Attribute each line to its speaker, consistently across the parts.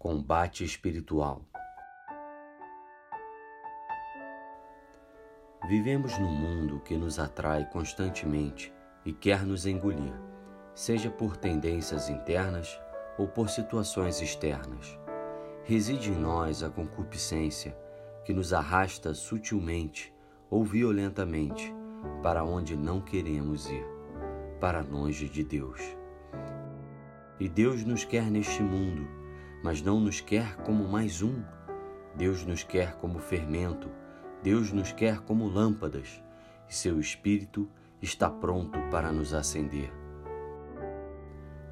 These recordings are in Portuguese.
Speaker 1: Combate espiritual. Vivemos num mundo que nos atrai constantemente e quer nos engolir, seja por tendências internas ou por situações externas. Reside em nós a concupiscência que nos arrasta sutilmente ou violentamente para onde não queremos ir, para longe de Deus. E Deus nos quer neste mundo mas não nos quer como mais um. Deus nos quer como fermento, Deus nos quer como lâmpadas, e seu Espírito está pronto para nos acender.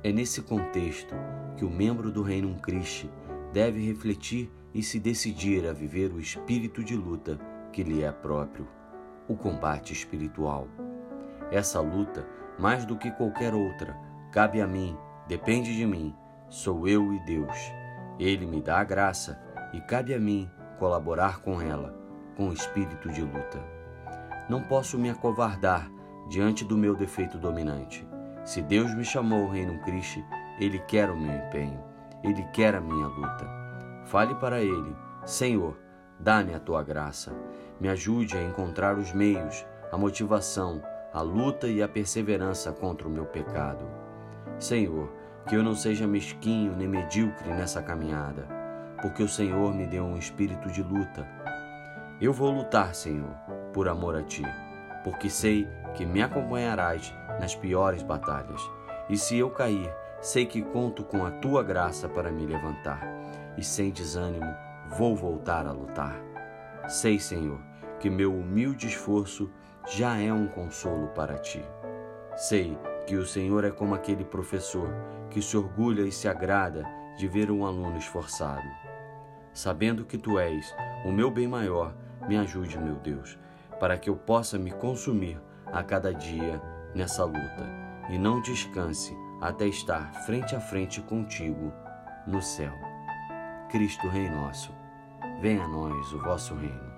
Speaker 1: É nesse contexto que o membro do Reino Cristo deve refletir e se decidir a viver o espírito de luta que lhe é próprio, o combate espiritual. Essa luta, mais do que qualquer outra, cabe a mim, depende de mim Sou eu e Deus. Ele me dá a graça e cabe a mim colaborar com ela, com o espírito de luta. Não posso me acovardar diante do meu defeito dominante. Se Deus me chamou ao Reino Cristo, Ele quer o meu empenho, Ele quer a minha luta. Fale para Ele: Senhor, dá-me a tua graça. Me ajude a encontrar os meios, a motivação, a luta e a perseverança contra o meu pecado. Senhor, que eu não seja mesquinho nem medíocre nessa caminhada, porque o Senhor me deu um espírito de luta. Eu vou lutar, Senhor, por amor a Ti, porque sei que me acompanharás nas piores batalhas. E se eu cair, sei que conto com a Tua graça para me levantar, e sem desânimo vou voltar a lutar. Sei, Senhor, que meu humilde esforço já é um consolo para Ti. Sei que o Senhor é como aquele professor que se orgulha e se agrada de ver um aluno esforçado. Sabendo que tu és o meu bem maior, me ajude, meu Deus, para que eu possa me consumir a cada dia nessa luta e não descanse até estar frente a frente contigo no céu. Cristo Rei nosso, venha a nós o vosso reino.